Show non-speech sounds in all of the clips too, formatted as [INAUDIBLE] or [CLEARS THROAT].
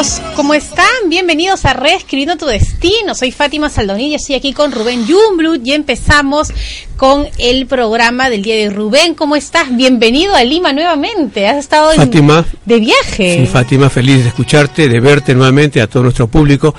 Amigos, ¿cómo están? Bienvenidos a Reescribiendo tu Destino. Soy Fátima Saldonilla, estoy aquí con Rubén Jumblut y empezamos con el programa del día de Rubén. ¿Cómo estás? Bienvenido a Lima nuevamente. Has estado en- Fátima. de viaje. Sí, Fátima, feliz de escucharte, de verte nuevamente a todo nuestro público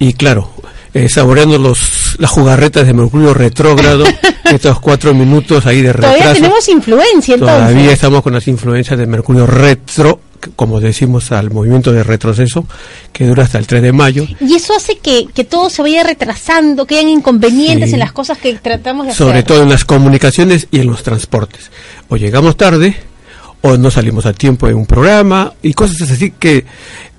y claro, eh, saboreando los, las jugarretas de Mercurio retrógrado, [LAUGHS] estos cuatro minutos ahí de Todavía retraso. tenemos influencia entonces. Todavía estamos con las influencias de Mercurio retro, como decimos al movimiento de retroceso, que dura hasta el 3 de mayo. Y eso hace que, que todo se vaya retrasando, que hayan inconvenientes Sí. en las cosas que tratamos de sobre hacer. todo en las comunicaciones y en los transportes. O llegamos tarde, o no salimos a tiempo de un programa, y cosas así que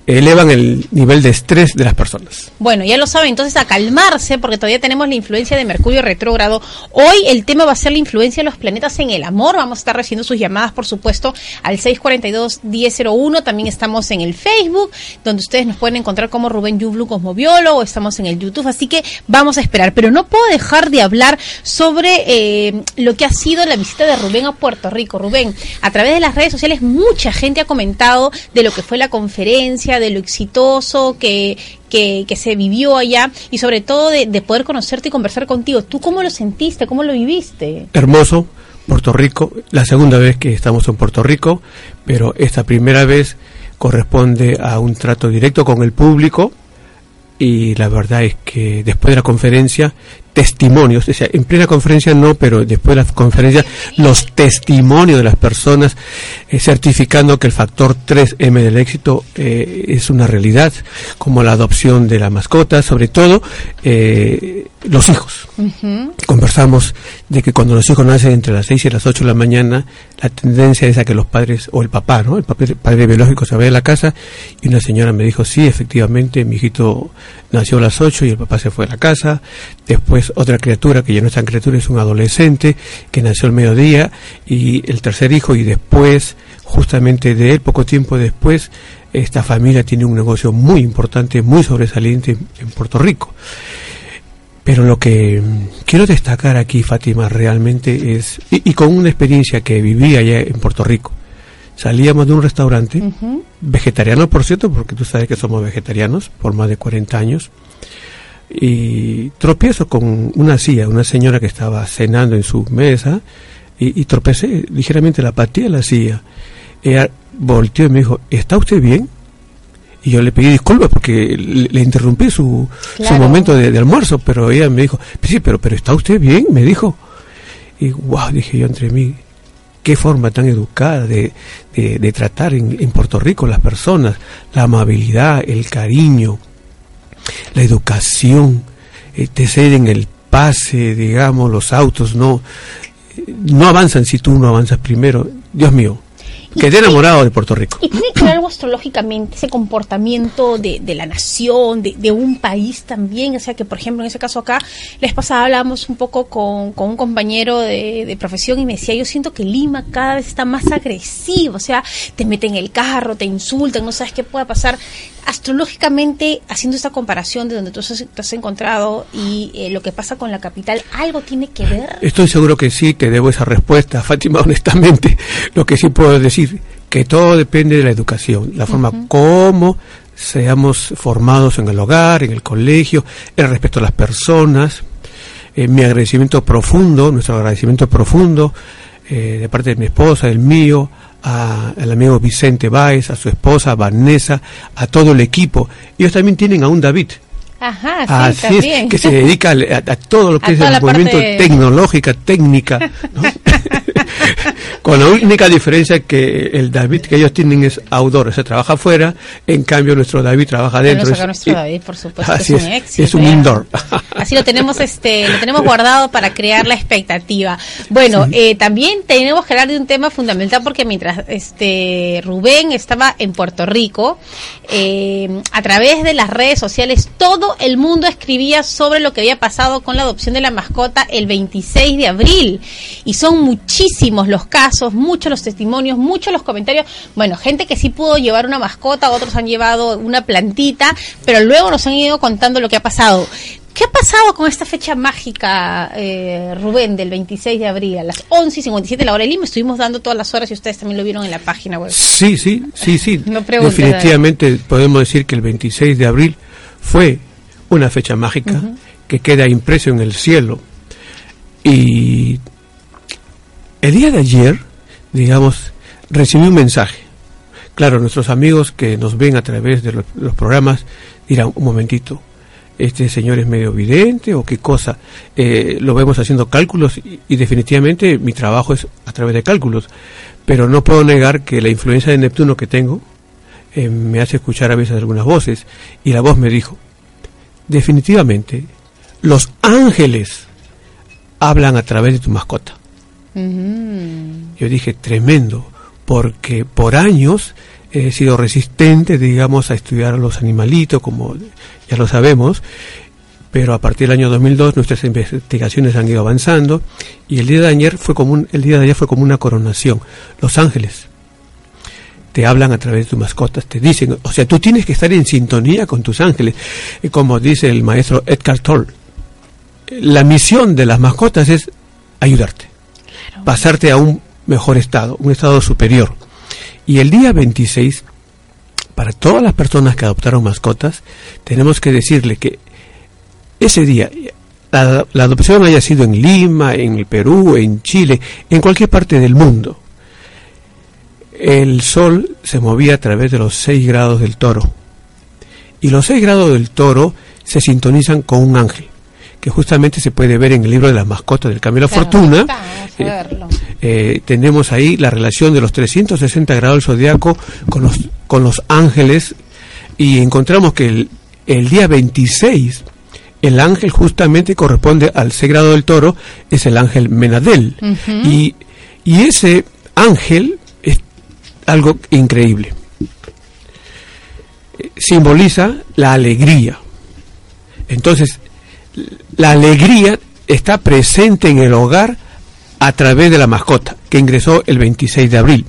elevan el nivel de estrés de las personas. Bueno, ya lo saben, entonces a calmarse porque todavía tenemos la influencia de Mercurio retrógrado. Hoy el tema va a ser la influencia de los planetas en el amor. Vamos a estar recibiendo sus llamadas, por supuesto, al 642-1001. También estamos en el Facebook, donde ustedes nos pueden encontrar como Rubén Yublu Cosmobiólogo. Estamos en el YouTube, así que vamos a esperar. Pero no puedo dejar de hablar sobre eh, lo que ha sido la visita de Rubén a Puerto Rico. Rubén, a través de las redes sociales mucha gente ha comentado de lo que fue la conferencia, de lo exitoso que, que, se vivió allá y sobre todo de, de poder conocerte y conversar contigo. ¿Tú cómo lo sentiste? ¿Cómo lo viviste? Hermoso, Puerto Rico, la segunda vez que estamos en Puerto Rico, pero esta primera vez corresponde a un trato directo con el público y la verdad es que después de la conferencia testimonios, o sea, en plena conferencia no, pero después de la conferencia los testimonios de las personas eh, certificando que el factor 3M del éxito eh, es una realidad, como la adopción de la mascota, sobre todo eh, los hijos. Conversamos de que cuando los hijos nacen entre las 6 y las 8 de la mañana, la tendencia es a que los padres, o el papá, ¿no? El padre, padre biológico se vaya de la casa y una señora me dijo, sí, efectivamente, mi hijito nació a las 8 y el papá se fue a la casa. Después otra criatura, que ya no es tan criatura, es un adolescente que nació al mediodía y el tercer hijo y después, justamente de él, poco tiempo después, esta familia tiene un negocio muy importante, muy sobresaliente en- Puerto Rico. Pero lo que quiero destacar aquí, Fátima, realmente es, y, y con una experiencia que viví allá en Puerto Rico, salíamos de un restaurante, vegetariano por cierto, porque tú sabes que somos vegetarianos por más de 40 años, y tropiezo con una silla, una señora que estaba cenando en su mesa, y, y tropecé ligeramente la patía de la silla. Ella volteó y me dijo, ¿está usted bien? Y yo le pedí disculpas porque le, le interrumpí su, su momento de, de almuerzo, pero ella me dijo, sí, pero, pero ¿está usted bien? Me dijo. Y wow, dije yo entre mí, qué forma tan educada de, de, de tratar en, en Puerto Rico las personas, la amabilidad, el cariño, la educación, eh, te ceden el pase, digamos, los autos no, no avanzan si tú no avanzas primero. Dios mío, quedé enamorado de Puerto Rico. Y tiene que ver algo astrológicamente, ese comportamiento de, de la nación, de, de un país también. O sea, que por ejemplo, en ese caso acá, les pasaba, hablábamos un poco con, con un compañero de, de profesión y me decía, yo siento que Lima cada vez está más agresivo. O sea, te meten en el carro, te insultan, no sabes qué pueda pasar. Astrológicamente, haciendo esta comparación de donde tú has- te has encontrado y eh, lo que pasa con la capital, ¿algo tiene que ver? Estoy seguro que sí, te debo esa respuesta, [LAUGHS] Fátima, honestamente. Lo que sí puedo decir, que todo depende de la educación, la forma como seamos formados en el hogar, en el colegio, el respeto a las personas, eh, mi agradecimiento profundo, nuestro agradecimiento profundo eh, de parte de mi esposa, el mío, a- al amigo Vicente Báez, a su esposa Vanessa, a todo el equipo. Ellos también tienen a un David, Ajá, sí, Así también. es, que se dedica a, a todo lo [LAUGHS] que A es el movimiento parte- tecnológica, técnica. ¿no? [LAUGHS] Con la única diferencia que el David que ellos tienen es outdoor, se trabaja afuera, en cambio nuestro David trabaja dentro. Es, nuestro David, por supuesto, [LAUGHS] así es un es, éxito. es un ¿eh? indoor. [LAUGHS] Así lo tenemos, este, lo tenemos guardado para crear la expectativa. Bueno, eh, también tenemos que hablar de un tema fundamental porque mientras este Rubén estaba en Puerto Rico, eh, a través de las redes sociales todo el mundo escribía sobre lo que había pasado con la adopción de la mascota el 26 de abril y son muchísimos los casos, muchos los testimonios, muchos los comentarios. Bueno, gente que sí pudo llevar una mascota, otros han llevado una plantita, pero luego nos han ido contando lo que ha pasado. ¿Qué ha pasado con esta fecha mágica, eh, Rubén, del 26 de abril a las 11 y 57 de la hora de Lima? Estuvimos dando todas las horas y ustedes también lo vieron en la página web. Sí, sí, sí, sí. [LAUGHS] No Definitivamente podemos decir que el 26 de abril fue una fecha mágica uh -huh. que queda impreso en el cielo. Y el día de ayer, digamos, recibí un mensaje. Claro, nuestros amigos que nos ven a través de los, programas dirán, un momentito, este señor es medio vidente o qué cosa. Eh, lo vemos haciendo cálculos y, y, definitivamente mi trabajo es a través de cálculos. Pero no puedo negar que la influencia de Neptuno que tengo eh, me hace escuchar a veces algunas voces. Y la voz me dijo, definitivamente, los ángeles hablan a través de tu mascota. Yo dije, tremendo, porque por años he sido resistente, digamos, a estudiar a los animalitos, como ya lo sabemos, pero a partir del año 2002 nuestras investigaciones han ido avanzando y el día de ayer fue como el día de ayer fue como una coronación. Los ángeles te hablan a través de tus mascotas, te dicen, o sea, tú tienes que estar en sintonía con tus ángeles, y como dice el maestro Edgar Toll. La misión de las mascotas es ayudarte. Pasarte a un mejor estado, un estado superior. Y el día 26, para todas las personas que adoptaron mascotas, tenemos que decirle que ese día, la, adopción haya sido en Lima, en el Perú, en Chile, en cualquier parte del mundo, el sol se movía a través de los 6 grados del toro. Y los 6 grados del toro se sintonizan con un ángel que justamente se puede ver en el libro de las mascotas del Camino claro, Fortuna. Eh, eh, tenemos ahí la relación de los 360 grados del zodiaco con los, con los ángeles y encontramos que el, el día 26 el ángel justamente corresponde al 6 grado del toro, es el ángel Menadel. Uh -huh. y, y ese ángel es algo increíble. Simboliza la alegría. Entonces, la alegría está presente en el hogar a través de la mascota que ingresó el 26 de abril.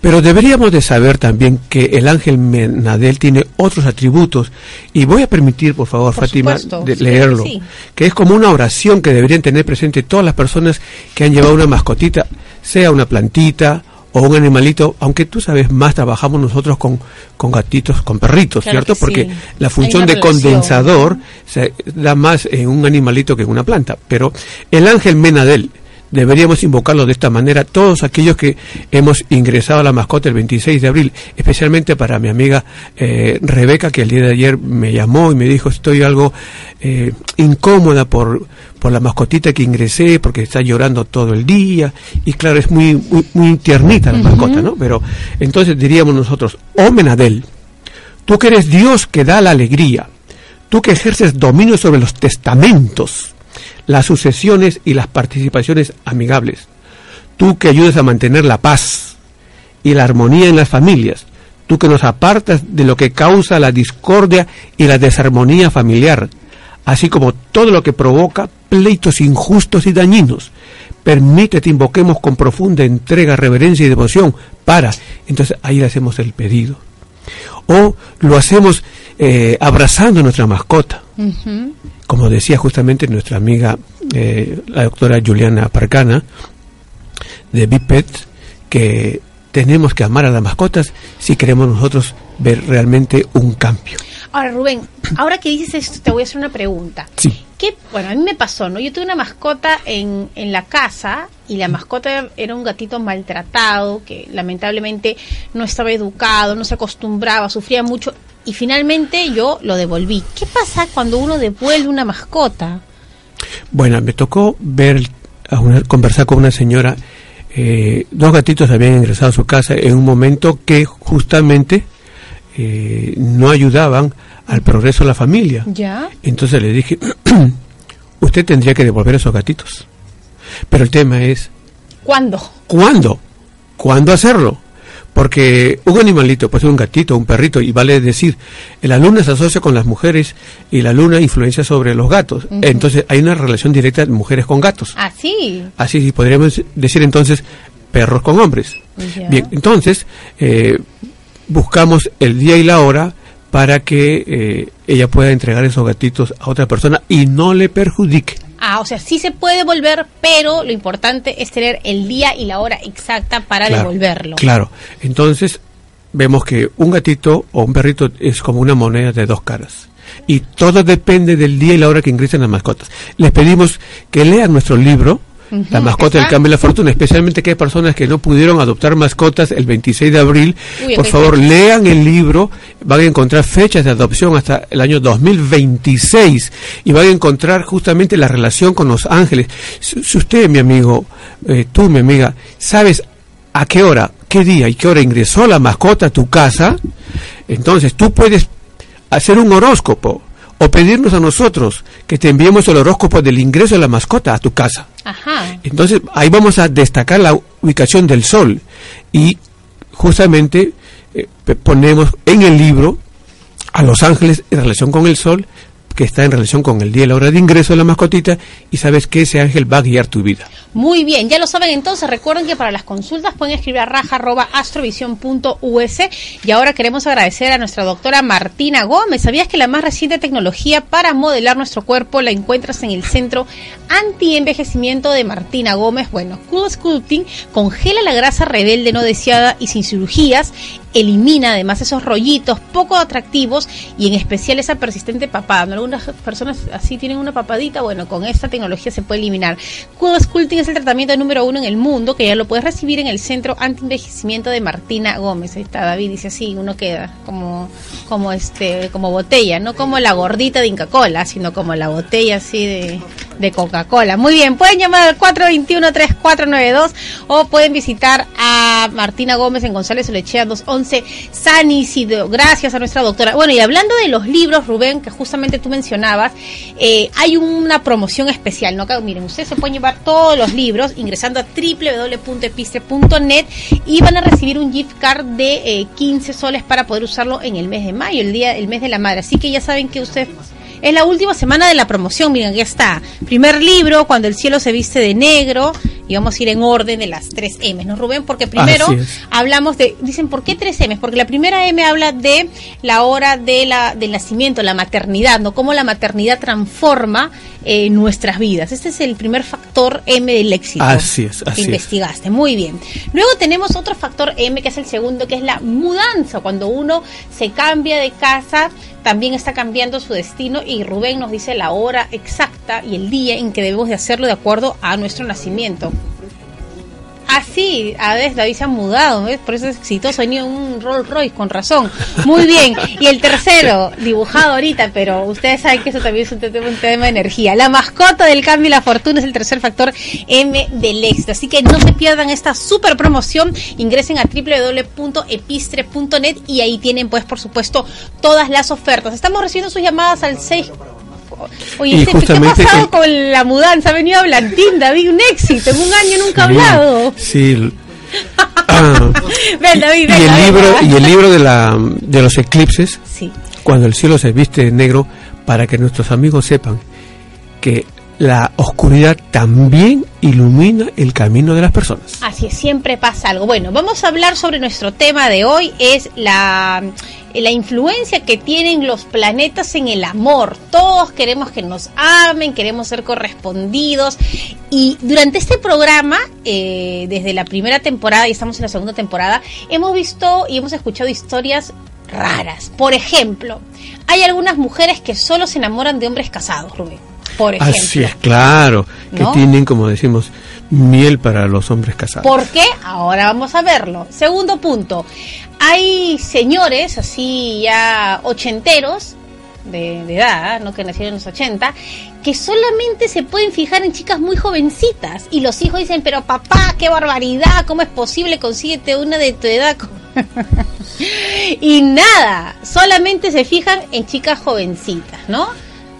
Pero deberíamos de saber también que el ángel Menadel tiene otros atributos y voy a permitir, por favor, por Fátima, supuesto, de leerlo, sí. que es como una oración que deberían tener presente todas las personas que han llevado una mascotita, sea una plantita o un animalito, aunque tú sabes más, trabajamos nosotros con, con gatitos, con perritos, Claro ¿cierto? que Porque sí. la función de relación. condensador se da más en un animalito que en una planta. Pero el ángel Menadel, deberíamos invocarlo de esta manera todos aquellos que hemos ingresado a la mascota el 26 de abril, especialmente para mi amiga eh, Rebeca, que el día de ayer me llamó y me dijo estoy algo eh, incómoda por, por la mascotita que ingresé, porque está llorando todo el día, y claro, es muy, muy, muy tiernita la mascota, ¿no? Pero entonces diríamos nosotros, oh Menadel, tú que eres Dios que da la alegría, tú que ejerces dominio sobre los testamentos, las sucesiones y las participaciones amigables. Tú que ayudas a mantener la paz y la armonía en las familias. Tú que nos apartas de lo que causa la discordia y la desarmonía familiar, así como todo lo que provoca pleitos injustos y dañinos. Permítete invoquemos con profunda entrega, reverencia y devoción para. Entonces ahí hacemos el pedido. O lo hacemos eh, abrazando a nuestra mascota Ujú. Como decía justamente nuestra amiga eh, la doctora Juliana Parcana de Bipet, que tenemos que amar a las mascotas si queremos nosotros ver realmente un cambio. Ahora, Rubén, [CLEARS THROAT] ahora que dices esto, te voy a hacer una pregunta. Sí. ¿Qué? Bueno, a mí me pasó, ¿no? Yo tuve una mascota en, en la casa y la mascota era un gatito maltratado que lamentablemente no estaba educado, no se acostumbraba, sufría mucho y finalmente yo lo devolví. ¿Qué pasa cuando uno devuelve una mascota? Bueno, me tocó ver, a una- conversar con una señora eh, dos gatitos habían ingresado a su casa en un momento que justamente eh, no ayudaban al progreso de la familia. ¿Ya? Entonces le dije, [CLEARS THROAT] usted tendría que devolver esos gatitos. Pero el tema es, ¿Cuándo? ¿cuándo? ¿Cuándo hacerlo? Porque un animalito puede ser un gatito, un perrito, y vale decir, la luna se asocia con las mujeres y la luna influencia sobre los gatos. Entonces hay una relación directa de mujeres con gatos. Así. Así sí, podríamos decir entonces perros con hombres. Bien, entonces eh, buscamos el día y la hora para que eh, ella pueda entregar esos gatitos a otra persona y no le perjudique. Ah, o sea, sí se puede devolver, pero lo importante es tener el día y la hora exacta para Claro, devolverlo. Claro. Entonces, vemos que un gatito o un perrito es como una moneda de dos caras. Y todo depende del día y la hora que ingresen las mascotas. Les pedimos que lean nuestro libro, La mascota del cambio de la fortuna, especialmente que hay personas que no pudieron adoptar mascotas el 26 de abril. Uy, Por favor, lean el libro, van a encontrar fechas de adopción hasta el año 2026 y van a encontrar justamente la relación con los ángeles. Si, si usted, mi amigo, eh, tú, mi amiga, sabes a qué hora, qué día y qué hora ingresó la mascota a tu casa, entonces tú puedes hacer un horóscopo o pedirnos a nosotros que te enviemos el horóscopo del ingreso de la mascota a tu casa. Ajá. Entonces ahí vamos a destacar la ubicación del sol y justamente eh, ponemos en el libro a los ángeles en relación con el sol que está en relación con el día y la hora de ingreso de la mascotita y sabes que ese ángel va a guiar tu vida. Muy bien, ya lo saben entonces, recuerden que para las consultas pueden escribir a raja arroba astrovision.us y ahora queremos agradecer a nuestra doctora Martina Gómez. ¿Sabías que la más reciente tecnología para modelar nuestro cuerpo la encuentras en el centro anti-envejecimiento de Martina Gómez? Bueno, Cool Sculpting congela la grasa rebelde no deseada y sin cirugías, elimina además esos rollitos poco atractivos y en especial esa persistente papada. Algunas personas así tienen una papadita, bueno, con esta tecnología se puede eliminar. Cool Sculpting es el tratamiento número uno en el mundo que ya lo puedes recibir en el centro anti-envejecimiento de Martina Gómez. Ahí está David, dice así, uno queda como, como este, como botella, no como la gordita de Inca Cola, sino como la botella así de, de Coca-Cola. Muy bien, pueden llamar al 421-3492 o pueden visitar a Martina Gómez en González Olechea 211 San Isidro. Gracias a nuestra doctora. Bueno, y hablando de los libros, Rubén, que justamente tú mencionabas, eh, hay una promoción especial, ¿no? Miren, ustedes se pueden llevar todos los libros ingresando a www.epistre.net y van a recibir un gift card de eh, 15 soles para poder usarlo en el mes de mayo, el día, el mes de la madre. Así que ya saben que ustedes es la última semana de la promoción, miren, aquí está. Primer libro, Cuando el cielo se viste de negro, y vamos a ir en orden de las tres M, ¿no, Rubén? Porque primero hablamos de, dicen, ¿por qué tres M? Porque la primera M habla de la hora de la, del nacimiento, la maternidad, ¿no? Cómo la maternidad transforma eh, nuestras vidas. Este es el primer factor M del éxito. Así es, que así es. investigaste, muy bien. Luego tenemos otro factor M, que es el segundo, que es la mudanza. Cuando uno se cambia de casa, también está cambiando su destino y Rubén nos dice la hora exacta y el día en que debemos de hacerlo de acuerdo a nuestro nacimiento. Así, a veces David se ha mudado, ¿ves? por eso es exitoso, venido un Rolls Royce, con razón. Muy bien. Y el tercero, dibujado ahorita, pero ustedes saben que eso también es un, te- un tema de energía. La mascota del cambio y la fortuna es el tercer factor M del éxito. Así que no se pierdan esta super promoción. Ingresen a www.epistre.net y ahí tienen, pues, por supuesto, todas las ofertas. Estamos recibiendo sus llamadas al 6. Oye, Y Steffi, ¿qué ha justamente pasado el- con la mudanza? Ha venido a Blantín, David, un éxito. En un año nunca ha hablado. Sí. l- [LAUGHS] Ah, Ven, David, y el libro y el libro de la de los eclipses Sí. cuando el cielo se viste de negro para que nuestros amigos sepan que la oscuridad también ilumina el camino de las personas. Así es, siempre pasa algo. Bueno, vamos a hablar sobre nuestro tema de hoy, es la, la influencia que tienen los planetas en el amor. Todos queremos que nos amen, queremos ser correspondidos. Y durante este programa, eh, desde la primera temporada, y estamos en la segunda temporada, hemos visto y hemos escuchado historias raras. Por ejemplo, hay algunas mujeres que solo se enamoran de hombres casados, Rubén. Por ejemplo. Así es, claro, que ¿No? tienen, como decimos, miel para los hombres casados. ¿Por qué? Ahora vamos a verlo. Segundo punto. Hay señores así ya ochenteros de, de edad, ¿no? que nacieron en los 80, que solamente se pueden fijar en chicas muy jovencitas. Y los hijos dicen, pero papá, qué barbaridad, ¿cómo es posible? Consíguete una de tu edad. [LAUGHS] y nada, solamente se fijan en chicas jovencitas, ¿no?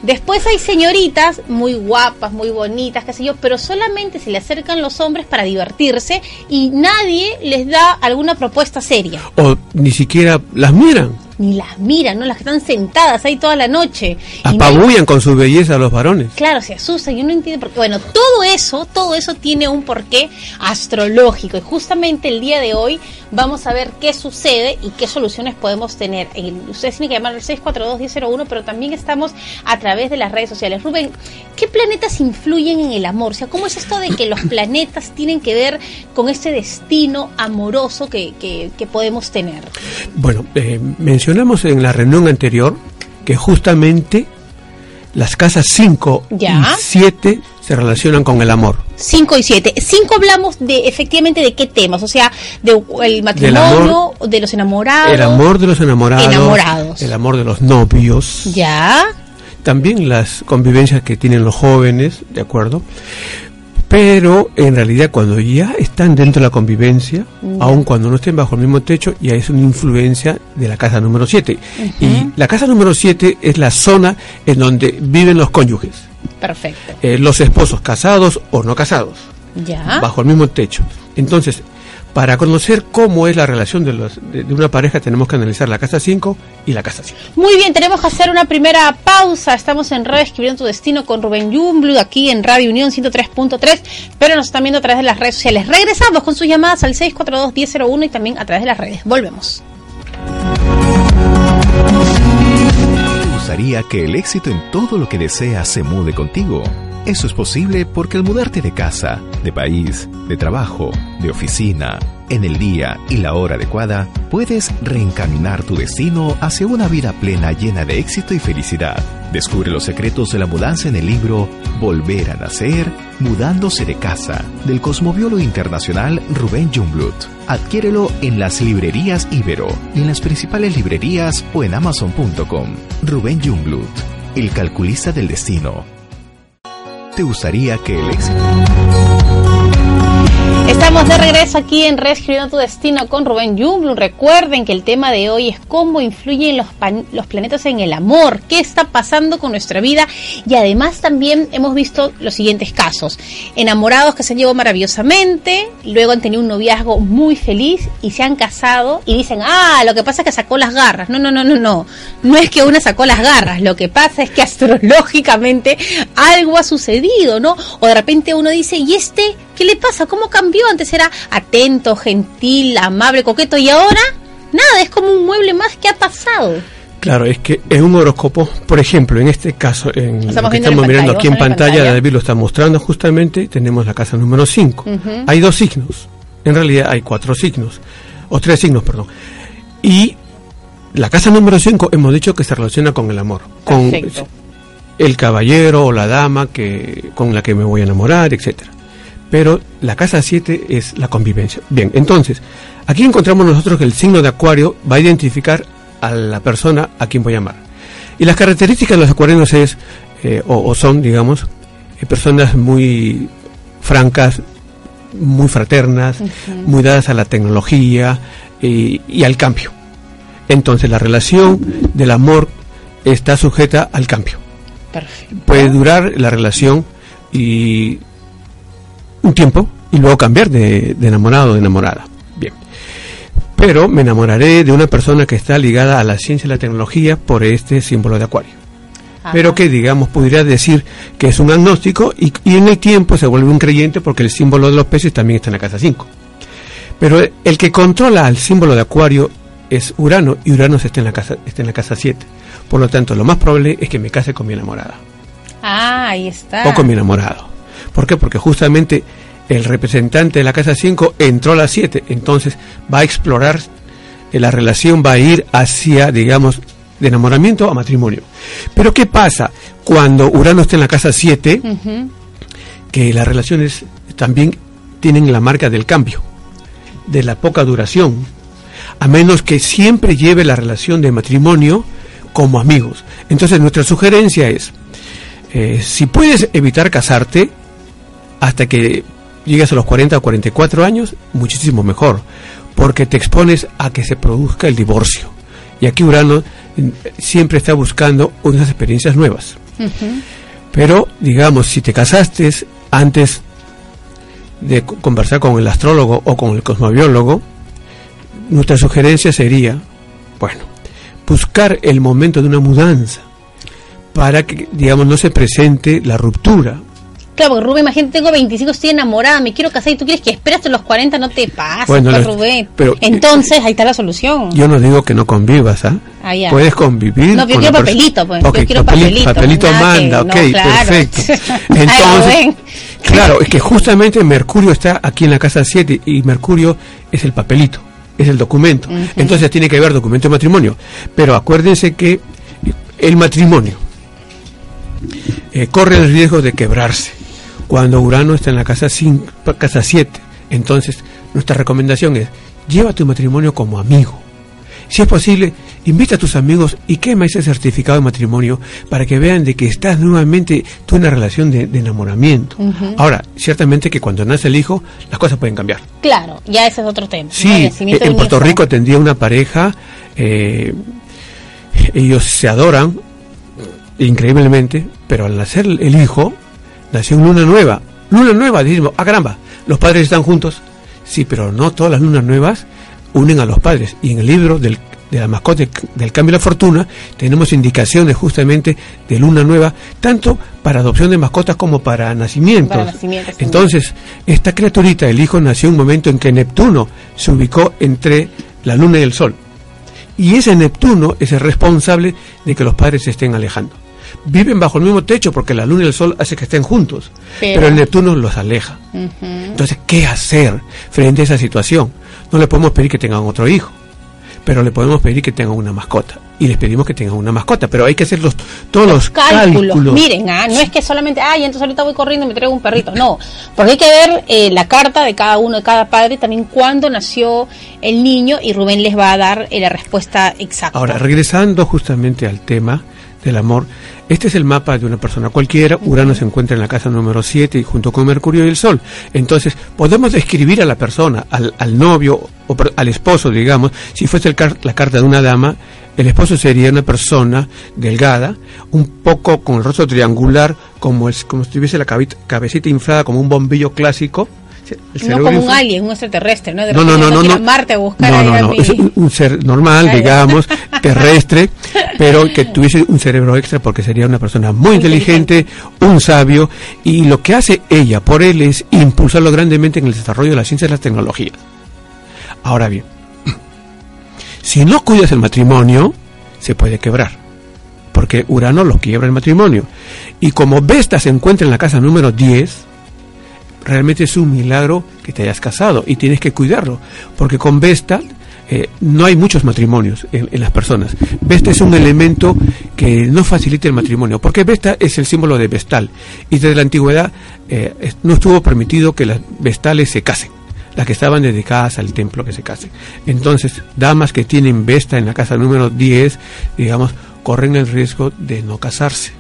Después hay señoritas muy guapas, muy bonitas, qué sé yo, pero solamente se le acercan los hombres para divertirse y nadie les da alguna propuesta seria. O ni siquiera las miran ni las miran, ¿no? Las que están sentadas ahí toda la noche. Apabullan con su belleza a los varones. Claro, se asustan y uno entiende por qué. Bueno, todo eso, todo eso tiene un porqué astrológico. Y justamente el día de hoy vamos a ver qué sucede y qué soluciones podemos tener. Ustedes tienen que llamar al 642-1001, pero también estamos a través de las redes sociales. Rubén, ¿qué planetas influyen en el amor? O sea, ¿cómo es esto de que los [COUGHS] planetas tienen que ver con ese destino amoroso que, que, podemos tener? Bueno, eh, mencionamos en la reunión anterior que justamente las casas 5 y 7 se relacionan con el amor. 5 y 7. 5 hablamos de efectivamente de qué temas, o sea, de el matrimonio, de los enamorados. El amor de los enamorados. Enamorados. El amor de los novios. Ya. También las convivencias que tienen los jóvenes, ¿de acuerdo? Pero en realidad cuando ya están dentro de la convivencia, aun cuando no estén bajo el mismo techo, ya es una influencia de la casa número 7. Y la casa número 7 es la zona en donde viven los cónyuges. Perfecto. Eh, los esposos casados o no casados. Ya. Bajo el mismo techo. Entonces, para conocer cómo es la relación de, los, de, una pareja tenemos que analizar la casa 5 y la casa 7. Muy bien, tenemos que hacer una primera pausa. Estamos en Red Escribiendo tu Destino con Rubén Jumblu aquí en Radio Unión 103.3, pero nos están viendo a través de las redes sociales. Regresamos con sus llamadas al 642-1001 y también a través de las redes. Volvemos. ¿Te gustaría que el éxito en todo lo que deseas se mude contigo? Eso es posible porque al mudarte de casa, de país, de trabajo, de oficina, en el día y la hora adecuada, puedes reencaminar tu destino hacia una vida plena llena de éxito y felicidad. Descubre los secretos de la mudanza en el libro Volver a Nacer, Mudándose de Casa, del cosmobiólogo internacional Rubén Jungblut. Adquiérelo en las librerías Ibero y en las principales librerías o en amazon.com. Rubén Jungblut, el calculista del destino te gustaría que el éxito... Estamos de regreso aquí en Reescribiendo tu Destino con Rubén Jumblum. Recuerden que el tema de hoy es cómo influyen los, los planetas en el amor, qué está pasando con nuestra vida y además también hemos visto los siguientes casos. Enamorados que se han llevado maravillosamente, luego han tenido un noviazgo muy feliz y se han casado y dicen, ah, lo que pasa es que sacó las garras. No, no, no, no, no. No es que una sacó las garras, lo que pasa es que [LAUGHS] astrológicamente algo ha sucedido, ¿no? O de repente uno dice, ¿y este qué le pasa? ¿Cómo cambió? Antes era atento, gentil, amable, coqueto y ahora nada, es como un mueble más. ¿Qué ha pasado? Claro, es que en un horóscopo, por ejemplo, en este caso, en estamos que estamos mirando aquí en pantalla, David lo está mostrando justamente, tenemos la casa número 5. Hay dos signos, en realidad hay cuatro signos, o tres signos, perdón. Y la casa número 5 hemos dicho que se relaciona con el amor, con el caballero o la dama que con la que me voy a enamorar, etcétera pero la casa 7 es la convivencia. Bien, entonces, aquí encontramos nosotros que el signo de Acuario va a identificar a la persona a quien voy a amar. Y las características de los acuarianos es, eh, o, son, digamos, eh, personas muy francas, muy fraternas, muy dadas a la tecnología y, y al cambio. Entonces, la relación del amor está sujeta al cambio. Perfecto. Puede durar la relación y un tiempo y luego cambiar de, enamorado o de enamorada. Bien. Pero me enamoraré de una persona que está ligada a la ciencia y la tecnología por este símbolo de acuario. Pero que, digamos, pudiera decir que es un agnóstico y, en el tiempo se vuelve un creyente porque el símbolo de los peces también está en la casa 5. Pero el que controla al símbolo de acuario es Urano y Urano está en la casa está en la casa 7. Por lo tanto, lo más probable es que me case con mi enamorada. Ah, ahí está. O con mi enamorado. ¿Por qué? Porque justamente el representante de la casa 5 entró a la 7, entonces va a explorar eh, la relación, va a ir hacia, digamos, de enamoramiento a matrimonio. Pero ¿qué pasa cuando Urano está en la casa 7? Que las relaciones también tienen la marca del cambio, de la poca duración, a menos que siempre lleve la relación de matrimonio como amigos. Entonces nuestra sugerencia es, eh, si puedes evitar casarte hasta que llegues a los 40 o 44 años, muchísimo mejor, porque te expones a que se produzca el divorcio. Y aquí Urano mm, siempre está buscando unas experiencias nuevas. Pero, digamos, si te casaste antes de conversar con el astrólogo o con el cosmobiólogo, nuestra sugerencia sería, bueno, buscar el momento de una mudanza para que, digamos, no se presente la ruptura. Claro, porque Rubén, imagínate, tengo 25, estoy enamorada, me quiero casar y tú quieres que esperes hasta los 40, no te pasa, bueno, pues, Rubén. Pero, Entonces, ahí está la solución. Yo no digo que no convivas, ¿ah? ah Puedes convivir. No, yo quiero papelito, pues. yo quiero papelito. Papelito manda, ok, perfecto. [LAUGHS] Entonces, claro, es que justamente Mercurio está aquí en la casa 7 y Mercurio es el papelito, es el documento. Entonces tiene que haber documento de matrimonio. Pero acuérdense que el matrimonio eh, corre el riesgo de quebrarse cuando Urano está en la casa 5, casa 7. Entonces, nuestra recomendación es, lleva tu matrimonio como amigo. Si es posible, invita a tus amigos y quema ese certificado de matrimonio para que vean de que estás nuevamente tú en una relación de, enamoramiento. Ahora, ciertamente que cuando nace el hijo, las cosas pueden cambiar. Claro, ya ese es otro tema. Sí, en Puerto Rico tendría una pareja, eh, ellos se adoran increíblemente, pero al nacer el hijo, nació una luna nueva. Luna nueva, decimos, ah caramba, los padres están juntos. Sí, pero no todas las lunas nuevas unen a los padres. Y en el libro del, de la mascota del cambio de la fortuna tenemos indicaciones justamente de luna nueva, tanto para adopción de mascotas como para nacimientos. Entonces, esta criaturita, el hijo, nació en un momento en que Neptuno se ubicó entre la luna y el sol. Y ese Neptuno es el responsable de que los padres se estén alejando viven bajo el mismo techo porque la luna y el sol hace que estén juntos, pero, el Neptuno los aleja. Entonces, ¿qué hacer frente a esa situación? No le podemos pedir que tengan otro hijo, pero le podemos pedir que tengan una mascota. Y les pedimos que tengan una mascota, pero hay que hacer los, todos los, cálculos. Miren, ah, no es que solamente, ay, entonces ahorita voy corriendo y me traigo un perrito. No, porque hay que ver eh, la carta de cada uno, de cada padre, también cuándo nació el niño y Rubén les va a dar eh, la respuesta exacta. Ahora, regresando justamente al tema del amor, este es el mapa de una persona cualquiera. Urano se encuentra en la casa número 7 junto con Mercurio y el Sol. Entonces, podemos describir a la persona, al, novio o al esposo, digamos, si fuese la carta de una dama, el esposo sería una persona delgada, un poco con el rostro triangular, como, es, como si tuviese la cabecita inflada como un bombillo clásico, no como un alien, un extraterrestre, ¿no? De no, no, no, no, no, Marte a buscar no, no, no, es un, ser normal, digamos, [LAUGHS] terrestre, pero que tuviese un cerebro extra porque sería una persona muy inteligente, un sabio, y lo que hace ella por él es impulsarlo grandemente en el desarrollo de la ciencia y las tecnologías. Ahora bien, [CLEARS THROAT] si no cuidas el matrimonio, se puede quebrar, porque Urano lo quiebra el matrimonio. Y como Vesta se encuentra en la casa número 10, realmente es un milagro que te hayas casado y tienes que cuidarlo, porque con Vesta eh, no hay muchos matrimonios en, las personas. Vesta es un elemento que no facilita el matrimonio, porque Vesta es el símbolo de Vestal y desde la antigüedad eh, no estuvo permitido que las Vestales se casen, las que estaban dedicadas al templo que se casen. Entonces, damas que tienen Vesta en la casa número 10, digamos, corren el riesgo de no casarse.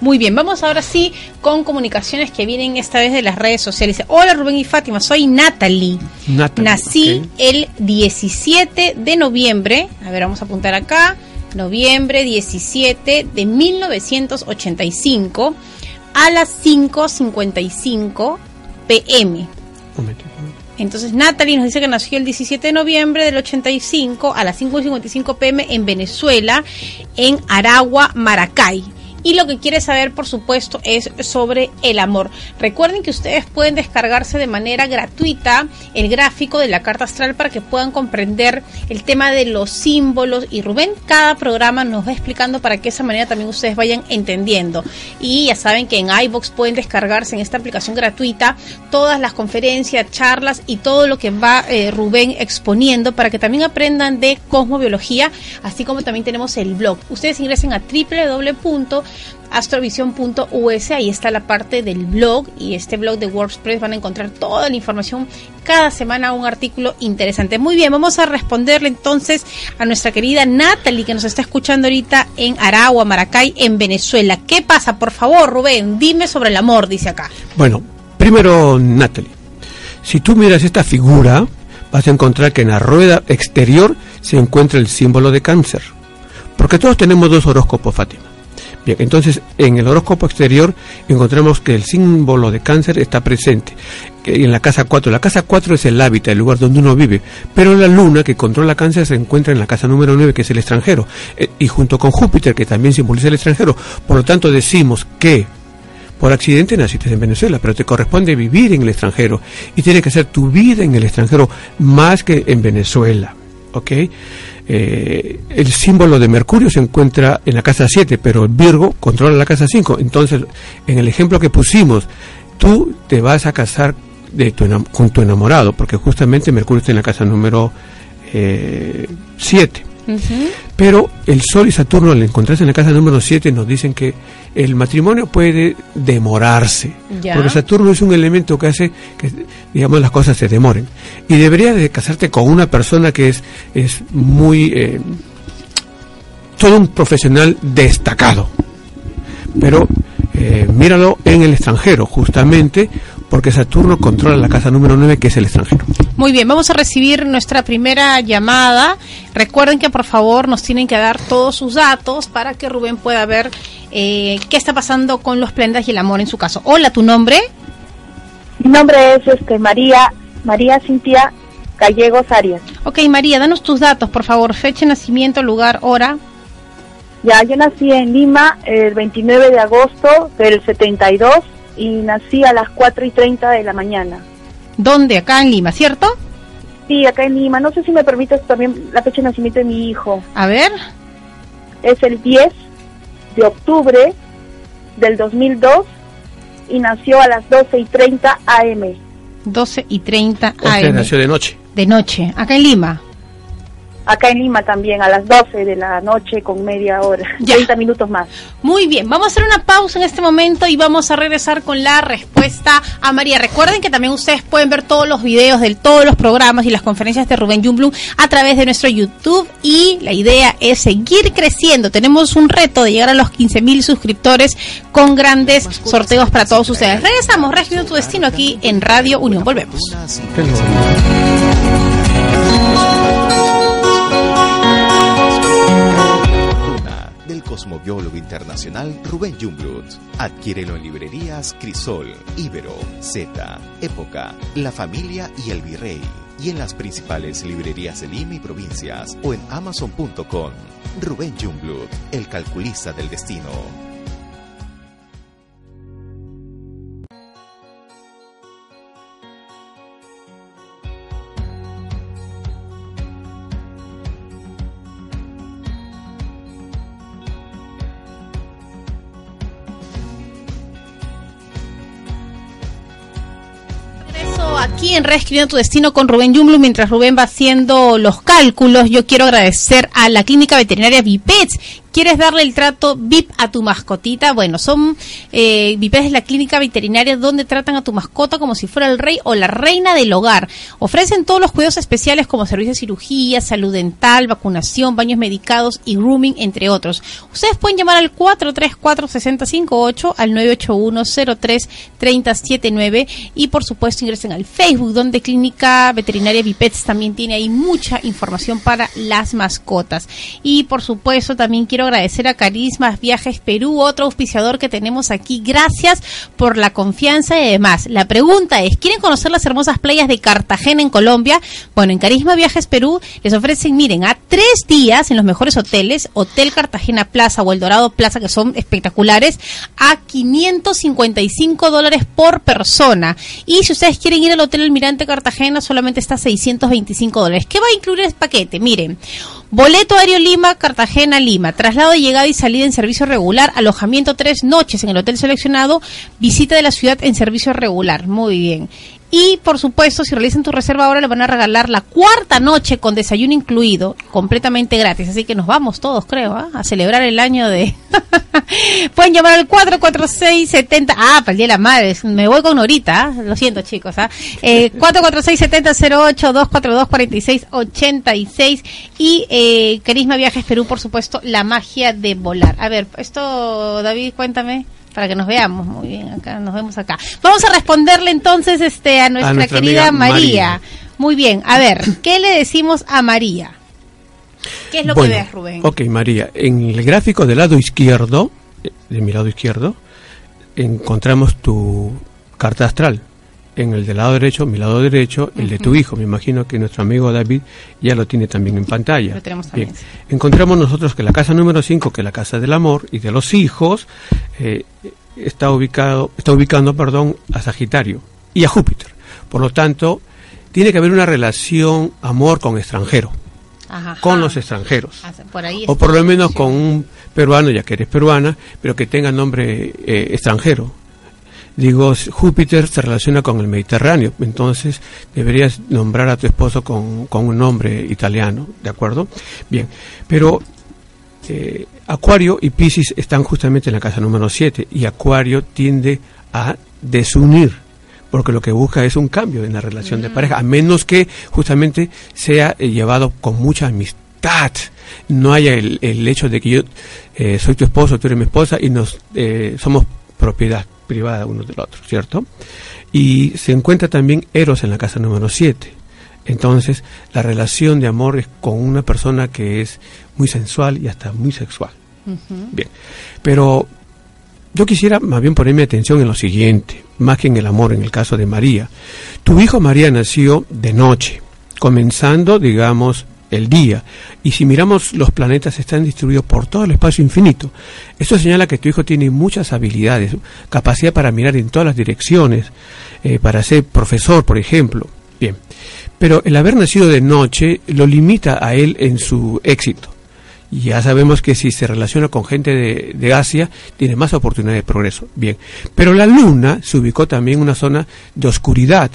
Muy bien, vamos ahora sí con comunicaciones que vienen esta vez de las redes sociales. Hola Rubén y Fátima, soy Natalie. Nací el 17 de noviembre, a ver, vamos a apuntar acá, noviembre 17 de 1985 a las 5.55 pm. Entonces Natalie nos dice que nació el 17 de noviembre del 85 a las 5.55 pm en Venezuela, en Aragua, Maracay y lo que quiere saber, por supuesto, es sobre el amor. Recuerden que ustedes pueden descargarse de manera gratuita el gráfico de la carta astral para que puedan comprender el tema de los símbolos y Rubén cada programa nos va explicando para que de esa manera también ustedes vayan entendiendo. Y ya saben que en iBox pueden descargarse en esta aplicación gratuita todas las conferencias, charlas y todo lo que va eh, Rubén exponiendo para que también aprendan de cosmobiología, así como también tenemos el blog. Ustedes ingresen a www astrovision.us, ahí está la parte del blog y este blog de WordPress van a encontrar toda la información, cada semana un artículo interesante. Muy bien, vamos a responderle entonces a nuestra querida Natalie que nos está escuchando ahorita en Aragua, Maracay, en Venezuela. ¿Qué pasa? Por favor, Rubén, dime sobre el amor, dice acá. Bueno, primero Natalie, si tú miras esta figura, vas a encontrar que en la rueda exterior se encuentra el símbolo de cáncer. Porque todos tenemos dos horóscopos, Fátima. Bien, entonces en el horóscopo exterior encontramos que el símbolo de cáncer está presente en la casa 4. La casa 4 es el hábitat, el lugar donde uno vive, pero la luna que controla cáncer se encuentra en la casa número 9, que es el extranjero, eh, y junto con Júpiter, que también simboliza el extranjero. Por lo tanto, decimos que por accidente naciste en Venezuela, pero te corresponde vivir en el extranjero y tiene que ser tu vida en el extranjero más que en Venezuela. ¿Ok? Eh, el símbolo de Mercurio se encuentra en la casa 7, pero Virgo controla la casa 5. Entonces, en el ejemplo que pusimos, tú te vas a casar de tu con tu enamorado, porque justamente Mercurio está en la casa número 7. Eh, pero el Sol y Saturno, al encontrarse en la casa número 7, nos dicen que el matrimonio puede demorarse. Porque Saturno es un elemento que hace que, digamos, las cosas se demoren. Y deberías de casarte con una persona que es, es muy... Eh, todo un profesional destacado. Pero eh, míralo en el extranjero, justamente porque Saturno controla la casa número 9, que es el extranjero. Muy bien, vamos a recibir nuestra primera llamada. Recuerden que por favor nos tienen que dar todos sus datos para que Rubén pueda ver eh, qué está pasando con los prendas y el amor en su caso. Hola, ¿tu nombre? Mi nombre es este, María, María Cintia Gallegos Arias. Ok, María, danos tus datos, por favor. Fecha, nacimiento, lugar, hora. Ya, yo nací en Lima el 29 de agosto del 72 y nací a las 4 y 30 de la mañana. ¿Dónde? Acá en Lima, ¿cierto? Sí, acá en Lima. No sé si me permites también la fecha de nacimiento de mi hijo. A ver. Es el 10 de octubre del 2002 y nació a las 12 y 30 AM. 12 y 30 AM. O sea, nació de noche. De noche, acá en Lima acá en Lima también a las 12 de la noche con media hora, 30 minutos más. Muy bien, vamos a hacer una pausa en este momento y vamos a regresar con la respuesta a María. Recuerden que también ustedes pueden ver todos los videos de todos los programas y las conferencias de Rubén Jumblum a través de nuestro YouTube y la idea es seguir creciendo. Tenemos un reto de llegar a los 15 mil suscriptores con grandes sorteos para todos ustedes. Regresamos, Región Tu Destino aquí en Radio Unión. Volvemos cosmobiólogo internacional Rubén Jungblut. Adquiérelo en librerías Crisol, Ibero, Z, Época, La Familia y El Virrey. Y en las principales librerías de Lima y provincias o en amazon.com. Rubén Jungblut, el calculista del destino. Aquí en Reescribiendo tu Destino con Rubén Yumlu. Mientras Rubén va haciendo los cálculos, yo quiero agradecer a la Clínica Veterinaria Vipets ¿Quieres darle el trato VIP a tu mascotita? Bueno, son eh, es la clínica veterinaria donde tratan a tu mascota como si fuera el rey o la reina del hogar. Ofrecen todos los cuidados especiales como servicios de cirugía, salud dental, vacunación, baños medicados y grooming, entre otros. Ustedes pueden llamar al 434-6058, al 981-03-3079 y por supuesto ingresen al Facebook donde Clínica Veterinaria Vipets también tiene ahí mucha información para las mascotas. Y por supuesto también quiero agradecer a Carismas Viajes Perú, otro auspiciador que tenemos aquí. Gracias por la confianza y demás. La pregunta es, ¿quieren conocer las hermosas playas de Cartagena en Colombia? Bueno, en Carisma Viajes Perú les ofrecen, miren, a tres días en los mejores hoteles, Hotel Cartagena Plaza o El Dorado Plaza, que son espectaculares, a 555 dólares por persona. Y si ustedes quieren ir al Hotel Almirante Cartagena, solamente está 625 dólares. ¿Qué va a incluir el paquete? Miren, boleto aéreo Lima, Cartagena, Lima, traslado de llegada y salida en servicio regular, alojamiento tres noches en el hotel seleccionado, visita de la ciudad en servicio regular. Muy bien. Y por supuesto, si realizan tu reserva ahora, le van a regalar la cuarta noche con desayuno incluido, completamente gratis. Así que nos vamos todos, creo, ¿ah? a celebrar el año de. [LAUGHS] Pueden llamar al 446-70. Ah, para el Día de la Madre. Me voy con Norita. ¿ah? Lo siento, chicos. ¿ah? Eh, [LAUGHS] 446-7008-242-4686. Y eh, Carisma Viajes Perú, por supuesto, la magia de volar. A ver, esto, David, cuéntame para que nos veamos muy bien acá nos vemos acá vamos a responderle entonces este a nuestra, nuestra querida María. María. muy bien a ver qué le decimos a María qué es lo Bueno, que ves Rubén Ok, María, en el gráfico del lado izquierdo, eh, de mi lado izquierdo, encontramos tu carta astral. En el del lado derecho, mi lado derecho, el de tu hijo. Me imagino que nuestro amigo David ya lo tiene también en pantalla. Lo tenemos también, Bien. Encontramos nosotros que la casa número 5, que es la casa del amor y de los hijos, eh, está ubicado, está ubicando, perdón, a Sagitario y a Júpiter. Por lo tanto, tiene que haber una relación amor con extranjero, Ajá. con los extranjeros Ah, por ahí o por lo menos con un peruano, ya que eres peruana, pero que tenga nombre eh, extranjero. Digo, Júpiter se relaciona con el Mediterráneo, entonces deberías nombrar a tu esposo con, con un nombre italiano, ¿de acuerdo? Bien, pero eh, Acuario y Piscis están justamente en la casa número 7 y Acuario tiende a desunir porque lo que busca es un cambio en la relación de pareja, a menos que justamente sea eh, llevado con mucha amistad. No haya el, el hecho de que yo eh, soy tu esposo, tú eres mi esposa y nos eh, somos propiedad privada uno del otro, ¿cierto? Y se encuentra también Eros en la casa número 7. Entonces, la relación de amor es con una persona que es muy sensual y hasta muy sexual. Bien. Pero yo quisiera más bien ponerme atención en lo siguiente, más que en el amor, en el caso de María. Tu hijo María nació de noche, comenzando, digamos, el día. Y si miramos, los planetas están distribuidos por todo el espacio infinito. Esto señala que tu hijo tiene muchas habilidades, capacidad para mirar en todas las direcciones, eh, para ser profesor, por ejemplo. Bien. Pero el haber nacido de noche lo limita a él en su éxito. Ya sabemos que si se relaciona con gente de, de Asia, tiene más oportunidad de progreso. Bien. Pero la luna se ubicó también en una zona de oscuridad.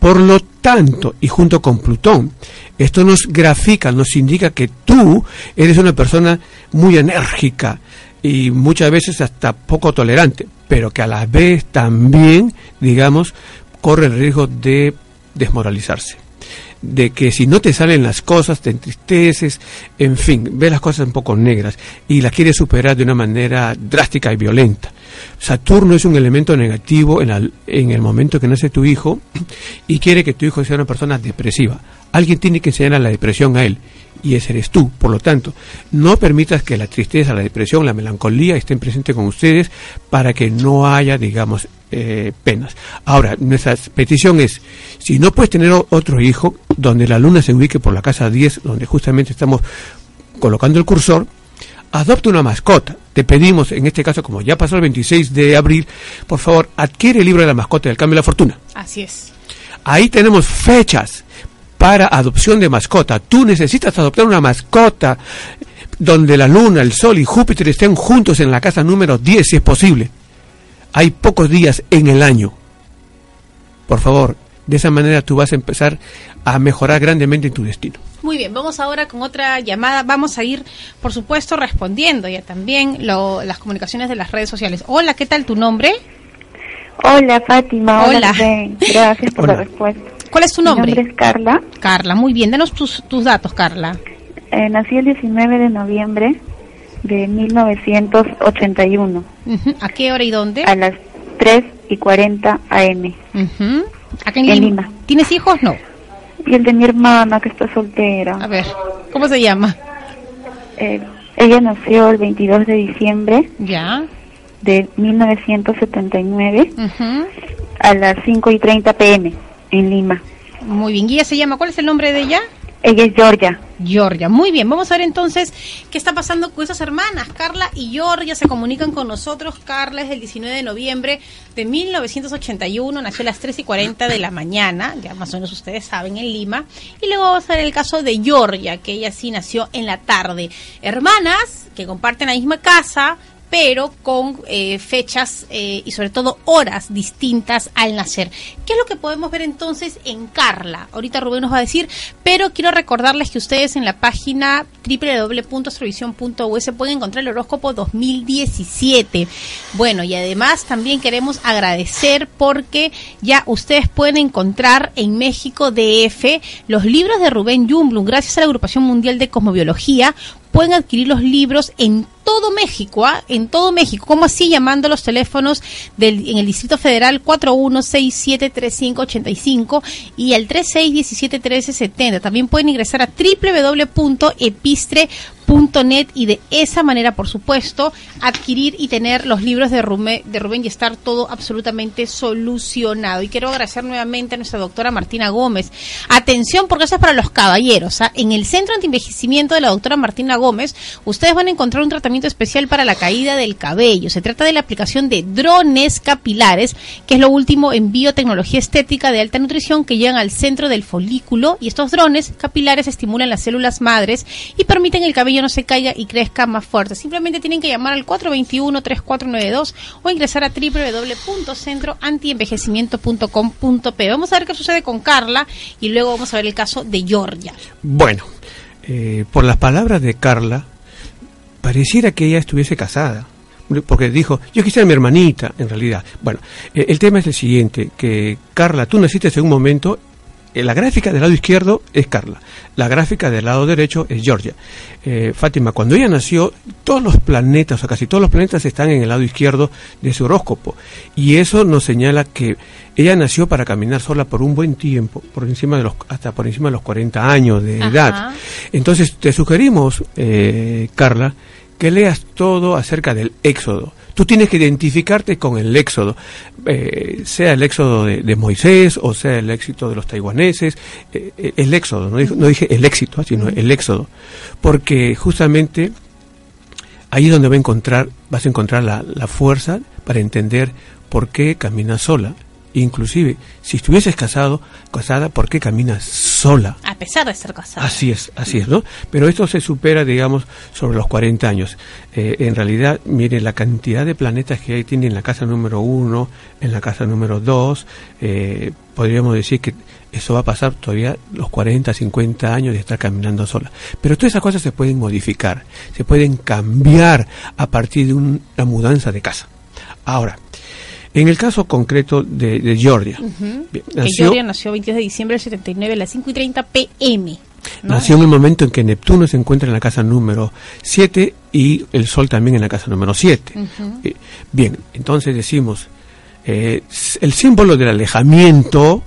Por lo tanto, y junto con Plutón, esto nos grafica, nos indica que tú eres una persona muy enérgica y muchas veces hasta poco tolerante, pero que a la vez también, digamos, corre el riesgo de desmoralizarse de que si no te salen las cosas te entristeces, en fin, ves las cosas un poco negras y las quieres superar de una manera drástica y violenta. Saturno es un elemento negativo en, al- en el momento que nace tu hijo y quiere que tu hijo sea una persona depresiva. Alguien tiene que enseñar a la depresión a él y ese eres tú. Por lo tanto, no permitas que la tristeza, la depresión, la melancolía estén presentes con ustedes para que no haya, digamos, eh, penas. Ahora, nuestra petición es, si no puedes tener otro hijo, donde la luna se ubique por la casa 10, donde justamente estamos colocando el cursor, adopta una mascota. Te pedimos, en este caso, como ya pasó el 26 de abril, por favor, adquiere el libro de la mascota del cambio de la fortuna. así es Ahí tenemos fechas para adopción de mascota. Tú necesitas adoptar una mascota donde la luna, el sol y Júpiter estén juntos en la casa número 10, si es posible. Hay pocos días en el año. Por favor, de esa manera tú vas a empezar a mejorar grandemente tu destino. Muy bien, vamos ahora con otra llamada. Vamos a ir, por supuesto, respondiendo ya también lo- las comunicaciones de las redes sociales. Hola, ¿qué tal tu nombre? Hola Fátima, hola, Hola. Rubén. Gracias por Hola. la respuesta. ¿Cuál es tu Mi nombre? nombre es Carla. Carla, muy bien. Danos tus, tus datos, Carla. Eh, nací el 19 de noviembre de 1981 Ujú, ¿A qué hora y dónde? a las 3 y 40 am. Ujú. Acá en, En Lima. Lima. ¿Tienes hijos? No. Y el de mi hermana que está soltera. A ver, ¿cómo se llama? Eh, ella nació el 22 de diciembre Ya. de 1979 Ujú. a las 5 y 30 pm en Lima. Muy bien. ¿Y ella se llama? ¿Cuál es el nombre de ella? Ella es Georgia. Georgia. Muy bien, vamos a ver entonces qué está pasando con esas hermanas. Carla y Georgia se comunican con nosotros. Carla es el 19 de noviembre de 1981, nació a las 3 y 40 de la mañana, ya más o menos ustedes saben, en Lima. Y luego vamos a ver el caso de Georgia, que ella sí nació en la tarde. Hermanas que comparten la misma casa, pero con eh, fechas eh, y sobre todo horas distintas al nacer. ¿Qué es lo que podemos ver entonces en Carla? Ahorita Rubén nos va a decir, pero quiero recordarles que ustedes en la página www.astrovisión.us pueden encontrar el horóscopo 2017. Bueno, y además también queremos agradecer porque ya ustedes pueden encontrar en México DF los libros de Rubén Jumblum, gracias a la Agrupación Mundial de Cosmobiología, pueden adquirir los libros en todo México, ¿ah? en todo México, como así llamando los teléfonos del, en el Distrito Federal 41673585 y el 36171370. También pueden ingresar a www.epistre.net y de esa manera, por supuesto, adquirir y tener los libros de Rubén, y estar todo absolutamente solucionado. Y quiero agradecer nuevamente a nuestra doctora Martina Gómez. Atención, porque eso es para los caballeros. ¿ah? En el Centro Antienvejecimiento de la doctora Martina Gómez, ustedes van a encontrar un tratamiento especial para la caída del cabello. Se trata de la aplicación de drones capilares, que es lo último en biotecnología estética de alta nutrición que llegan al centro del folículo y estos drones capilares estimulan las células madres y permiten el cabello no se caiga y crezca más fuerte. Simplemente tienen que llamar al 421-3492 o ingresar a www.centroantienvejecimiento.com.p. Vamos a ver qué sucede con Carla y luego vamos a ver el caso de Georgia. Bueno, eh, por las palabras de Carla, pareciera que ella estuviese casada. Porque dijo, yo quisiera mi hermanita, en realidad. Bueno, eh, el tema es el siguiente, que Carla, tú naciste en un momento, la gráfica del lado izquierdo es Carla, la gráfica del lado derecho es Georgia. Eh, Fátima, cuando ella nació, todos los planetas, o casi todos los planetas están en el lado izquierdo de su horóscopo. Y eso nos señala que ella nació para caminar sola por un buen tiempo, por encima de los, hasta por encima de los 40 años de edad. Entonces, te sugerimos, Carla, que leas todo acerca del éxodo. Tú tienes que identificarte con el éxodo, eh, sea el éxodo de, Moisés o sea el éxito de los taiwaneses, eh, eh, el éxodo, no dije, el éxito, sino el éxodo, porque justamente ahí es donde va a encontrar, vas a encontrar la, la fuerza para entender por qué caminas sola, Inclusive, si estuvieses casado, casada, ¿por qué caminas sola? A pesar de estar casada. Así es, así es, ¿no? Pero esto se supera, digamos, sobre los 40 años. Eh, en realidad, mire, la cantidad de planetas que hay tiene en la casa número uno, en la casa número dos, eh, podríamos decir que eso va a pasar todavía los 40, 50 años de estar caminando sola. Pero todas esas cosas se pueden modificar, se pueden cambiar a partir de una mudanza de casa. Ahora, en el caso concreto de, Georgia. nació, Georgia nació 22 de diciembre del 79 a las 5 y 30 pm. Nació en el momento en que Neptuno se encuentra en la casa número 7 y el Sol también en la casa número 7. Eh, bien, entonces decimos, eh, el símbolo del alejamiento,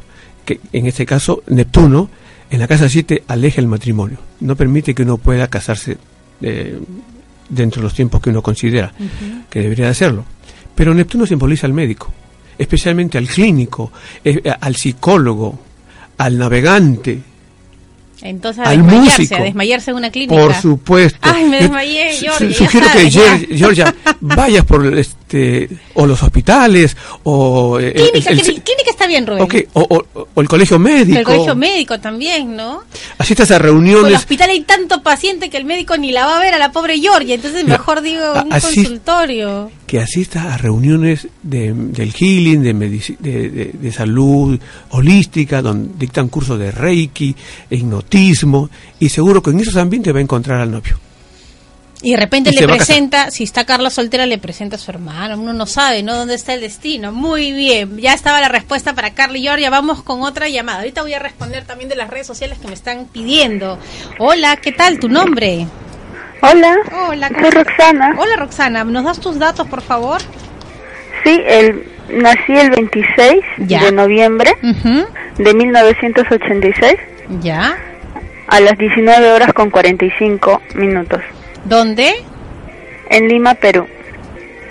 que en este caso Neptuno, en la casa 7 aleja el matrimonio, no permite que uno pueda casarse eh, dentro de los tiempos que uno considera que debería hacerlo. Pero Neptuno simboliza al médico, especialmente al clínico, eh, al psicólogo, al navegante, entonces, a desmayarse, a desmayarse en una clínica. Por supuesto. Ay, me desmayé, Georgia. Sugiero que Georgia vayas por este o los hospitales o eh, clínica, clínica está bien, Rubén. Okay, o, o, el colegio médico. El colegio médico también, ¿no? Asistas a reuniones. En el hospital hay tanto paciente que el médico ni la va a ver a la pobre Georgia, entonces mejor digo un consultorio. Que asista a reuniones de, del healing, de, de, de, salud holística, donde dictan cursos de reiki, e hipnotismo, y seguro que en esos ambientes va a encontrar al novio. Y de repente le presenta, si está Carla soltera, le presenta a su hermano. Uno no sabe, ¿no? ¿Dónde está el destino? Muy bien, ya estaba la respuesta para Carla y Georgia. Vamos con otra llamada. Ahorita voy a responder también de las redes sociales que me están pidiendo. Hola, ¿qué tal? ¿Tu nombre? Hola. Hola, soy Roxana. Hola, Roxana. ¿Nos das tus datos, por favor? Sí, el, nací el 26 de noviembre de 1986. Ya. A las 19 horas con 45 minutos. ¿Dónde? En Lima, Perú.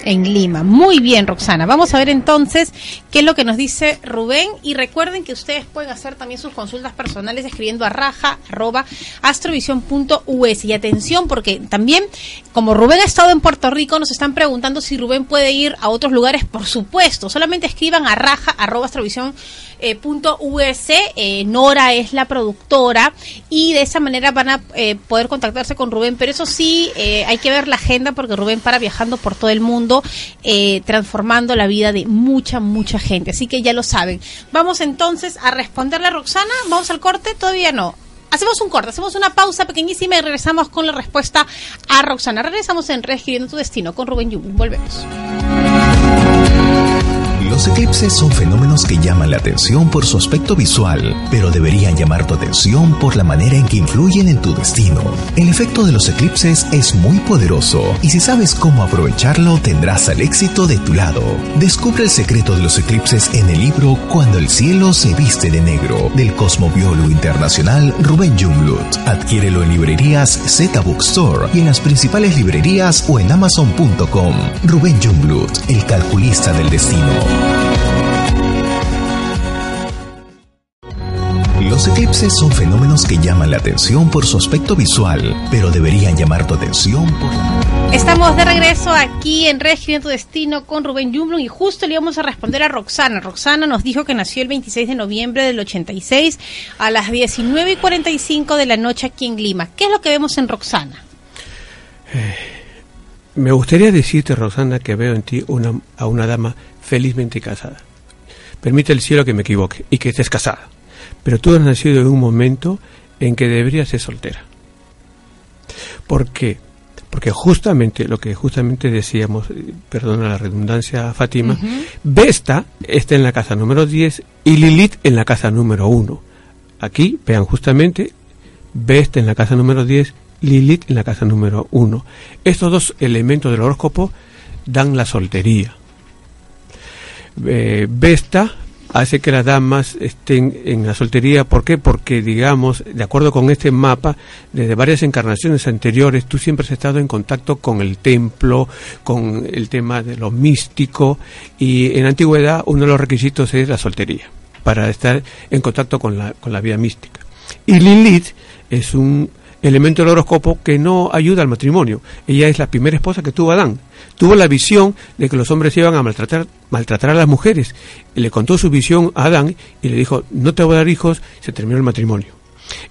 En Lima. Muy bien, Roxana. Vamos a ver entonces qué es lo que nos dice Rubén. Y recuerden que ustedes pueden hacer también sus consultas personales escribiendo a raja arroba astrovision.us. Y atención, porque también, como Rubén ha estado en Puerto Rico, nos están preguntando si Rubén puede ir a otros lugares. Por supuesto, solamente escriban a raja arroba astrovision.us. Eh, Nora es la productora y de esa manera van a eh, poder contactarse con Rubén. Pero eso sí, eh, hay que ver la agenda porque Rubén para viajando por todo el mundo, transformando la vida de mucha, mucha gente. Así que ya lo saben. Vamos entonces a responderle a Roxana. Vamos al corte, todavía no. Hacemos un corte, hacemos una pausa pequeñísima y regresamos con la respuesta a Roxana. Regresamos en Reescribiendo tu Destino con Rubén Yum. Volvemos. Los eclipses son fenómenos que llaman la atención por su aspecto visual, pero deberían llamar tu atención por la manera en que influyen en tu destino. El efecto de los eclipses es muy poderoso y si sabes cómo aprovecharlo tendrás al éxito de tu lado. Descubre el secreto de los eclipses en el libro Cuando el cielo se viste de negro del cosmobiólogo internacional Rubén Junglut. Adquiérelo en librerías Z Bookstore y en las principales librerías o en amazon.com. Rubén Junglut, el calculista del destino. Los eclipses son fenómenos que llaman la atención por su aspecto visual, pero deberían llamar tu atención por Estamos de regreso aquí en Región tu Destino con Rubén Jumblum y justo le íbamos a responder a Roxana. Roxana nos dijo que nació el 26 de noviembre del 86 a las 19 y 45 de la noche aquí en Lima. ¿Qué es lo que vemos en Roxana? Eh, me gustaría decirte, Roxana, que veo en ti una, a una dama felizmente casada. Permite el cielo que me equivoque y que estés casada. Pero tú has nacido en un momento en que deberías ser soltera. ¿Por qué? Porque justamente lo que justamente decíamos, perdona la redundancia, Fátima, Vesta está en la casa número 10 y Lilith en la casa número 1. Aquí, vean justamente, Vesta en la casa número 10, Lilith en la casa número 1. Estos dos elementos del horóscopo dan la soltería. Eh, Vesta hace que las damas estén en la soltería. ¿Por qué? Porque, digamos, de acuerdo con este mapa, desde varias encarnaciones anteriores, tú siempre has estado en contacto con el templo, con el tema de lo místico, y en antigüedad uno de los requisitos es la soltería, para estar en contacto con la, con la vida mística. Y Lilith es un elemento del horóscopo que no ayuda al matrimonio. Ella es la primera esposa que tuvo Adán. Tuvo la visión de que los hombres iban a maltratar, maltratar a las mujeres. Le contó su visión a Adán y le dijo, no te voy a dar hijos, se terminó el matrimonio.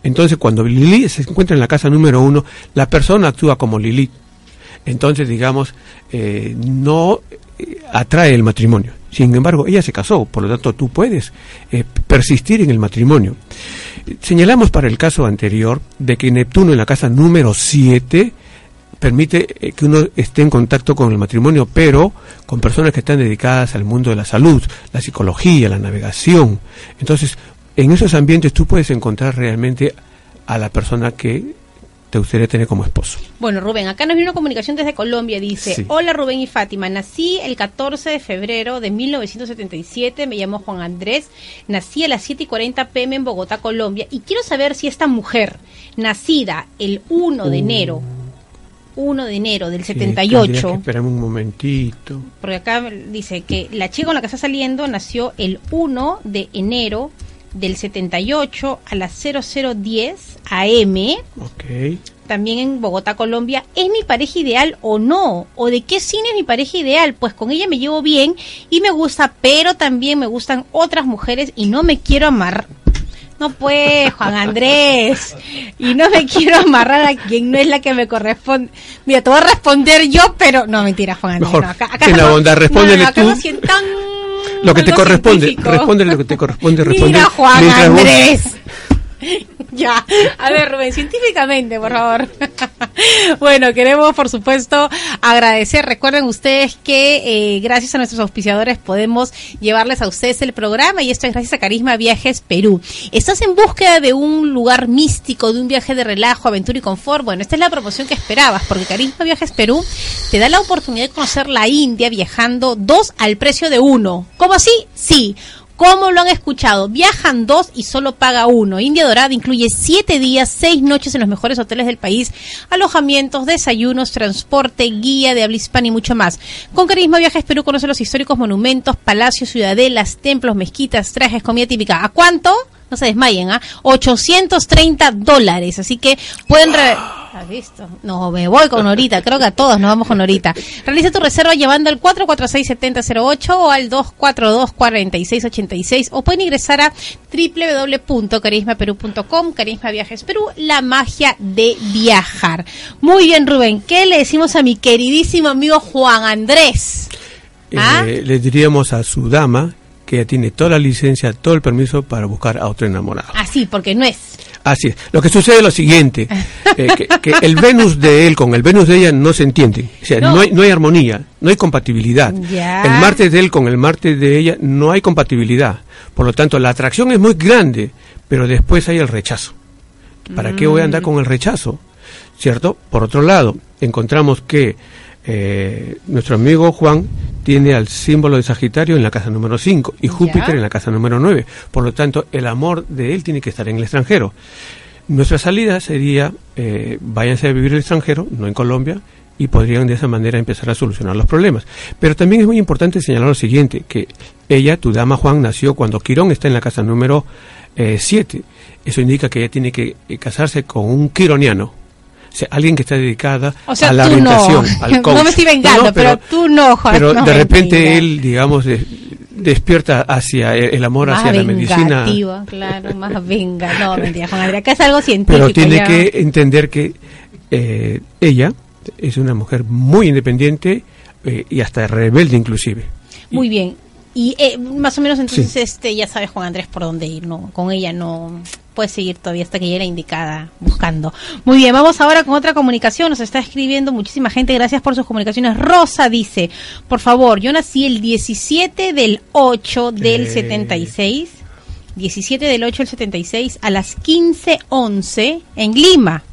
Entonces, cuando Lilith se encuentra en la casa número uno, la persona actúa como Lilith. Entonces, digamos, eh, no atrae el matrimonio. Sin embargo, ella se casó, por lo tanto, tú puedes eh, persistir en el matrimonio. Señalamos para el caso anterior de que Neptuno en la casa número 7 permite eh, que uno esté en contacto con el matrimonio, pero con personas que están dedicadas al mundo de la salud, la psicología, la navegación. Entonces, en esos ambientes tú puedes encontrar realmente a la persona que te gustaría tener como esposo? Bueno, Rubén, acá nos viene una comunicación desde Colombia. Dice, hola Rubén y Fátima, nací el 14 de febrero de 1977, me llamo Juan Andrés, nací a las 7 y 40 pm en Bogotá, Colombia, y quiero saber si esta mujer, nacida el 1 de uh. enero, 1 de enero del 78. Esperame un momentito. Porque acá dice que la chica con la que está saliendo nació el 1 de enero del 78 a las 0010 AM. También en Bogotá, Colombia. ¿Es mi pareja ideal o no? ¿O de qué cine es mi pareja ideal? Pues con ella me llevo bien y me gusta, pero también me gustan otras mujeres y no me quiero amarrar. No pues, Juan Andrés. Y no me quiero amarrar a quien no es la que me corresponde. Mira, te voy a responder yo, pero... No, mentira, Juan Andrés. Mejor, acá, acá la bondad, respóndele tú. Lo que te corresponde, responde lo que te corresponde, responde. Mira, Juan Andrés. [LAUGHS] ya, a ver Rubén, científicamente, por favor. [LAUGHS] bueno, queremos por supuesto agradecer. Recuerden ustedes que eh, gracias a nuestros auspiciadores podemos llevarles a ustedes el programa y esto es gracias a Carisma Viajes Perú. ¿Estás en búsqueda de un lugar místico, de un viaje de relajo, aventura y confort? Bueno, esta es la promoción que esperabas porque Carisma Viajes Perú te da la oportunidad de conocer la India viajando dos al precio de uno. ¿Cómo así? Sí ¿Cómo lo han escuchado? Viajan dos y solo paga uno. India Dorada incluye siete días, seis noches en los mejores hoteles del país, alojamientos, desayunos, transporte, guía de habla hispana y mucho más. Con Carisma Viajes Perú conoce los históricos monumentos, palacios, ciudadelas, templos, mezquitas, trajes, comida típica. ¿A cuánto? no se desmayen, ¿ah? 830 dólares. Así que pueden... ¿Has visto? No, me voy con Norita. Creo que a todos nos vamos con Norita. Realiza tu reserva llevando al 446-7008 o al 242-4686 o pueden ingresar a www.carismaperú.com, Carisma Viajes Perú, la magia de viajar. Muy bien, Rubén. ¿Qué le decimos a mi queridísimo amigo Juan Andrés? ¿Ah? Eh, le diríamos a su dama que ella tiene toda la licencia, todo el permiso para buscar a otro enamorado. Así, porque no es. Así es. Lo que sucede es lo siguiente, [LAUGHS] eh, que, el Venus de él con el Venus de ella no se entiende. O sea, no, hay, no hay armonía, no hay compatibilidad. El Marte de él con el Marte de ella no hay compatibilidad. Por lo tanto, la atracción es muy grande, pero después hay el rechazo. ¿Para qué voy a andar mm. con el rechazo? ¿Cierto? Por otro lado, encontramos que eh, nuestro amigo Juan tiene al símbolo de Sagitario en la casa número 5 y Júpiter en la casa número 9. Por lo tanto, el amor de él tiene que estar en el extranjero. Nuestra salida sería, eh, váyanse a vivir en el extranjero, no en Colombia, y podrían de esa manera empezar a solucionar los problemas. Pero también es muy importante señalar lo siguiente, que ella, tu dama Juan, nació cuando Quirón está en la casa número 7. Eh, Eso indica que ella tiene que eh, casarse con un quironiano, alguien que está dedicada a la orientación, al coach. [LAUGHS] No me estoy vengando, pero, tú no, Juan. Pero de repente él, digamos, despierta hacia el amor hacia la medicina. claro, más venga. No, [LAUGHS] mentira, Juan Andrea, acá es algo científico. Pero tiene que entender que eh, ella es una mujer muy independiente eh, y hasta rebelde inclusive. Muy bien. Y eh, más o menos entonces este ya sabes Juan Andrés por dónde ir, ¿no? Con ella no puedes seguir todavía hasta que llegue la indicada buscando. Muy bien, vamos ahora con otra comunicación. Nos está escribiendo muchísima gente. Gracias por sus comunicaciones. Rosa dice, por favor, yo nací el 17 del 8 del 76. 17 del 8 del 76 a las 15.11 en Lima.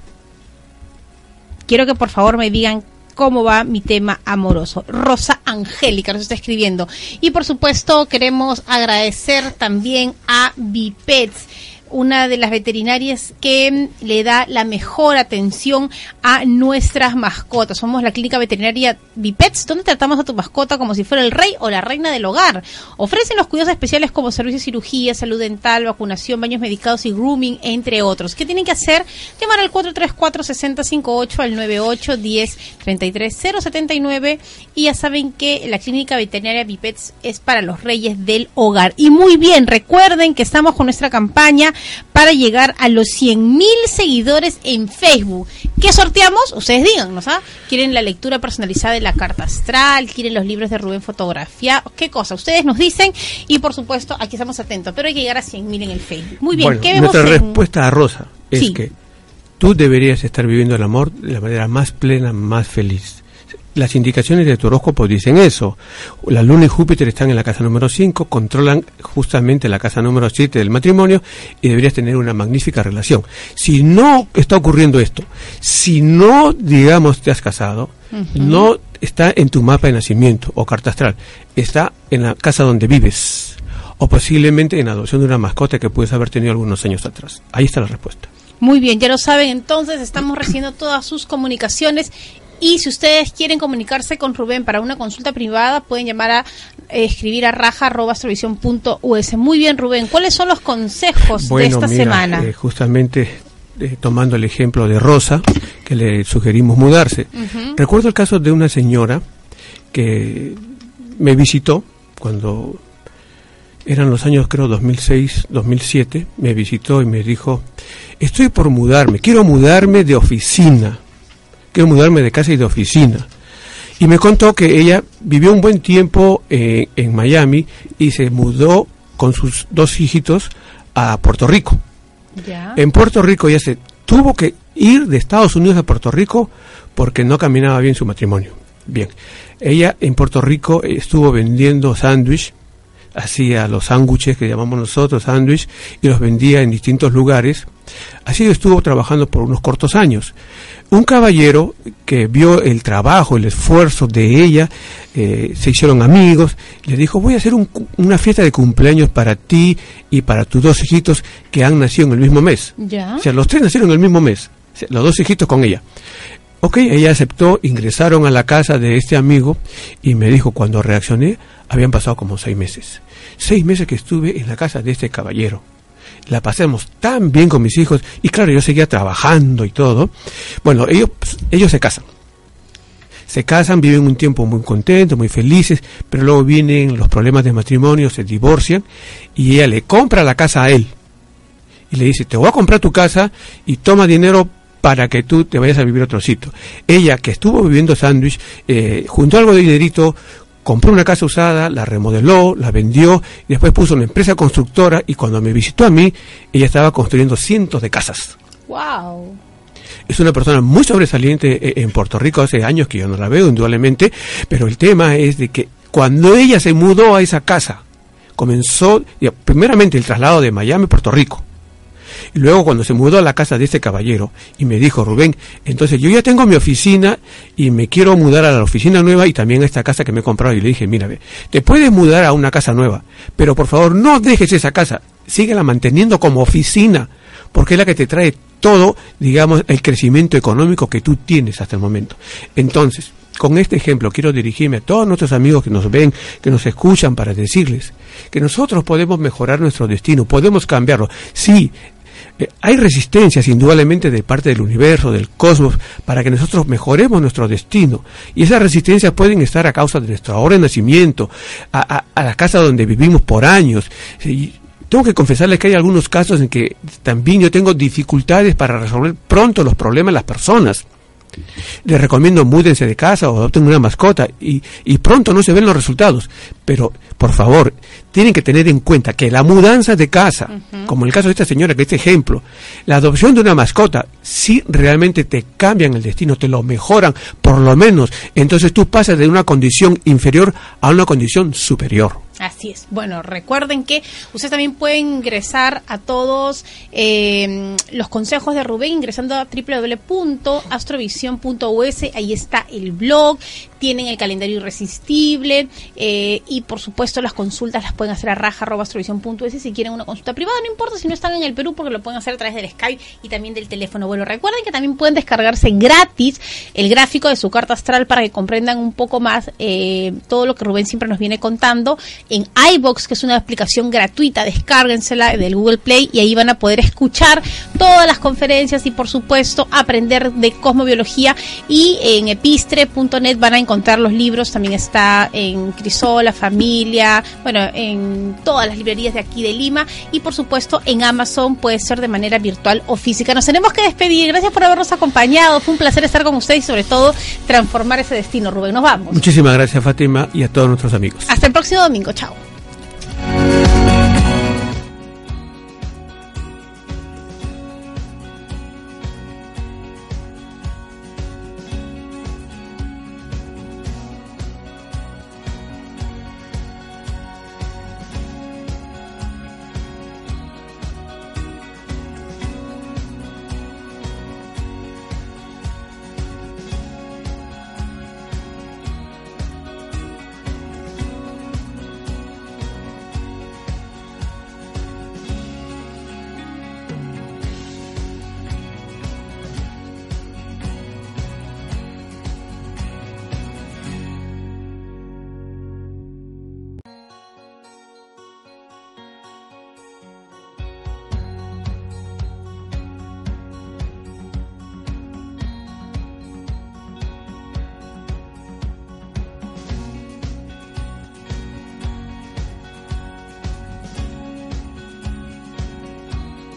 Quiero que por favor me digan cómo va mi tema amoroso. Rosa Angélica nos está escribiendo. Y por supuesto queremos agradecer también a Bipets una de las veterinarias que le da la mejor atención a nuestras mascotas. Somos la clínica veterinaria Bipets, donde tratamos a tu mascota como si fuera el rey o la reina del hogar. Ofrecen los cuidados especiales como servicio de cirugía, salud dental, vacunación, baños medicados y grooming, entre otros. ¿Qué tienen que hacer? Llamar al 434-6058 al 98-10-33-079 y ya saben que la clínica veterinaria Bipets es para los reyes del hogar. Y muy bien, recuerden que estamos con nuestra campaña para llegar a los 100.000 seguidores en Facebook. ¿Qué sorteamos? Ustedes díganos, ¿ah? ¿Quieren la lectura personalizada de la carta astral? ¿Quieren los libros de Rubén Fotografía? ¿Qué cosa? Ustedes nos dicen y por supuesto aquí estamos atentos, pero hay que llegar a 100.000 en el Facebook. Muy bien, ¿qué vemos Nuestra respuesta a Rosa es que tú deberías estar viviendo el amor de la manera más plena, más feliz las indicaciones de tu horóscopo dicen eso. La Luna y Júpiter están en la casa número 5, controlan justamente la casa número 7 del matrimonio y deberías tener una magnífica relación. Si no está ocurriendo esto, si no, digamos, te has casado, no está en tu mapa de nacimiento o carta astral, está en la casa donde vives o posiblemente en la adopción de una mascota que puedes haber tenido algunos años atrás. Ahí está la respuesta. Muy bien, ya lo saben, entonces estamos recibiendo todas sus comunicaciones y si ustedes quieren comunicarse con Rubén para una consulta privada, pueden llamar a eh, escribir a raja.us. Muy bien, Rubén, ¿cuáles son los consejos de esta semana? Eh, justamente eh, tomando el ejemplo de Rosa, que le sugerimos mudarse. Recuerdo el caso de una señora que me visitó cuando eran los años creo 2006, 2007, me visitó y me dijo, estoy por mudarme, quiero mudarme de oficina quiero mudarme de casa y de oficina. Y me contó que ella vivió un buen tiempo eh, en Miami y se mudó con sus dos hijitos a Puerto Rico. En Puerto Rico ella se tuvo que ir de Estados Unidos a Puerto Rico porque no caminaba bien su matrimonio. Bien, ella en Puerto Rico estuvo vendiendo sándwich, hacía los sándwiches que llamamos nosotros sándwich y los vendía en distintos lugares. Así estuvo trabajando por unos cortos años un caballero que vio el trabajo, el esfuerzo de ella, eh, se hicieron amigos, le dijo, voy a hacer una fiesta de cumpleaños para ti y para tus dos hijitos que han nacido en el mismo mes. ¿Ya? O sea, los tres nacieron en el mismo mes, los dos hijitos con ella. Ok, ella aceptó, ingresaron a la casa de este amigo y me dijo, cuando reaccioné, habían pasado como seis meses. Seis meses que estuve en la casa de este caballero la pasemos tan bien con mis hijos y claro, yo seguía trabajando y todo. Bueno, ellos, ellos se casan. Se casan, viven un tiempo muy contentos, muy felices, pero luego vienen los problemas de matrimonio, se divorcian y ella le compra la casa a él. Y le dice, te voy a comprar tu casa y toma dinero para que tú te vayas a vivir a otro sitio. Ella, que estuvo viviendo sándwich, eh, juntó algo de dinerito, compró una casa usada, la remodeló, la vendió y después puso una empresa constructora y cuando me visitó a mí, ella estaba construyendo cientos de casas. Wow. Es una persona muy sobresaliente eh, en Puerto Rico, hace años que yo no la veo, indudablemente, pero el tema es de que cuando ella se mudó a esa casa, comenzó, primeramente el traslado de Miami a Puerto Rico, y luego cuando se mudó a la casa de este caballero y me dijo, Rubén, entonces yo ya tengo mi oficina y me quiero mudar a la oficina nueva y también a esta casa que me he comprado. Y le dije, mira, te puedes mudar a una casa nueva, pero por favor no dejes esa casa, síguela manteniendo como oficina, porque es la que te trae todo, digamos, el crecimiento económico que tú tienes hasta el momento. Entonces, con este ejemplo quiero dirigirme a todos nuestros amigos que nos ven, que nos escuchan para decirles que nosotros podemos mejorar nuestro destino, podemos cambiarlo. Sí, eh, hay resistencias indudablemente de parte del universo, del cosmos, para que nosotros mejoremos nuestro destino. Y esas resistencias pueden estar a causa de nuestra hora de nacimiento, a, la casa donde vivimos por años. Y tengo que confesarles que hay algunos casos en que también yo tengo dificultades para resolver pronto los problemas de las personas. Les recomiendo múdense de casa o adopten una mascota y, y pronto no se ven los resultados. Pero, por favor, tienen que tener en cuenta que la mudanza de casa, como el caso de esta señora, que este ejemplo, la adopción de una mascota, si realmente te cambian el destino, te lo mejoran, por lo menos, entonces tú pasas de una condición inferior a una condición superior. Así es. Bueno, recuerden que ustedes también pueden ingresar a todos eh, los consejos de Rubén ingresando a www.astrovision.us. Ahí está el blog, tienen el calendario irresistible eh, y por supuesto las consultas las pueden hacer a raja.astrovision.us si quieren una consulta privada. No importa si no están en el Perú porque lo pueden hacer a través del Skype y también del teléfono. Bueno, recuerden que también pueden descargarse gratis el gráfico de su carta astral para que comprendan un poco más eh, todo lo que Rubén siempre nos viene contando en iBox, que es una aplicación gratuita, descárguensela del Google Play y ahí van a poder escuchar todas las conferencias y por supuesto aprender de cosmobiología y en epistre.net van a encontrar los libros, también está en Crisola, Familia, bueno, en todas las librerías de aquí de Lima y por supuesto en Amazon puede ser de manera virtual o física. Nos tenemos que despedir, gracias por habernos acompañado, fue un placer estar con ustedes y sobre todo transformar ese destino, Rubén, nos vamos. Muchísimas gracias Fátima y a todos nuestros amigos. Hasta el próximo domingo. Chao.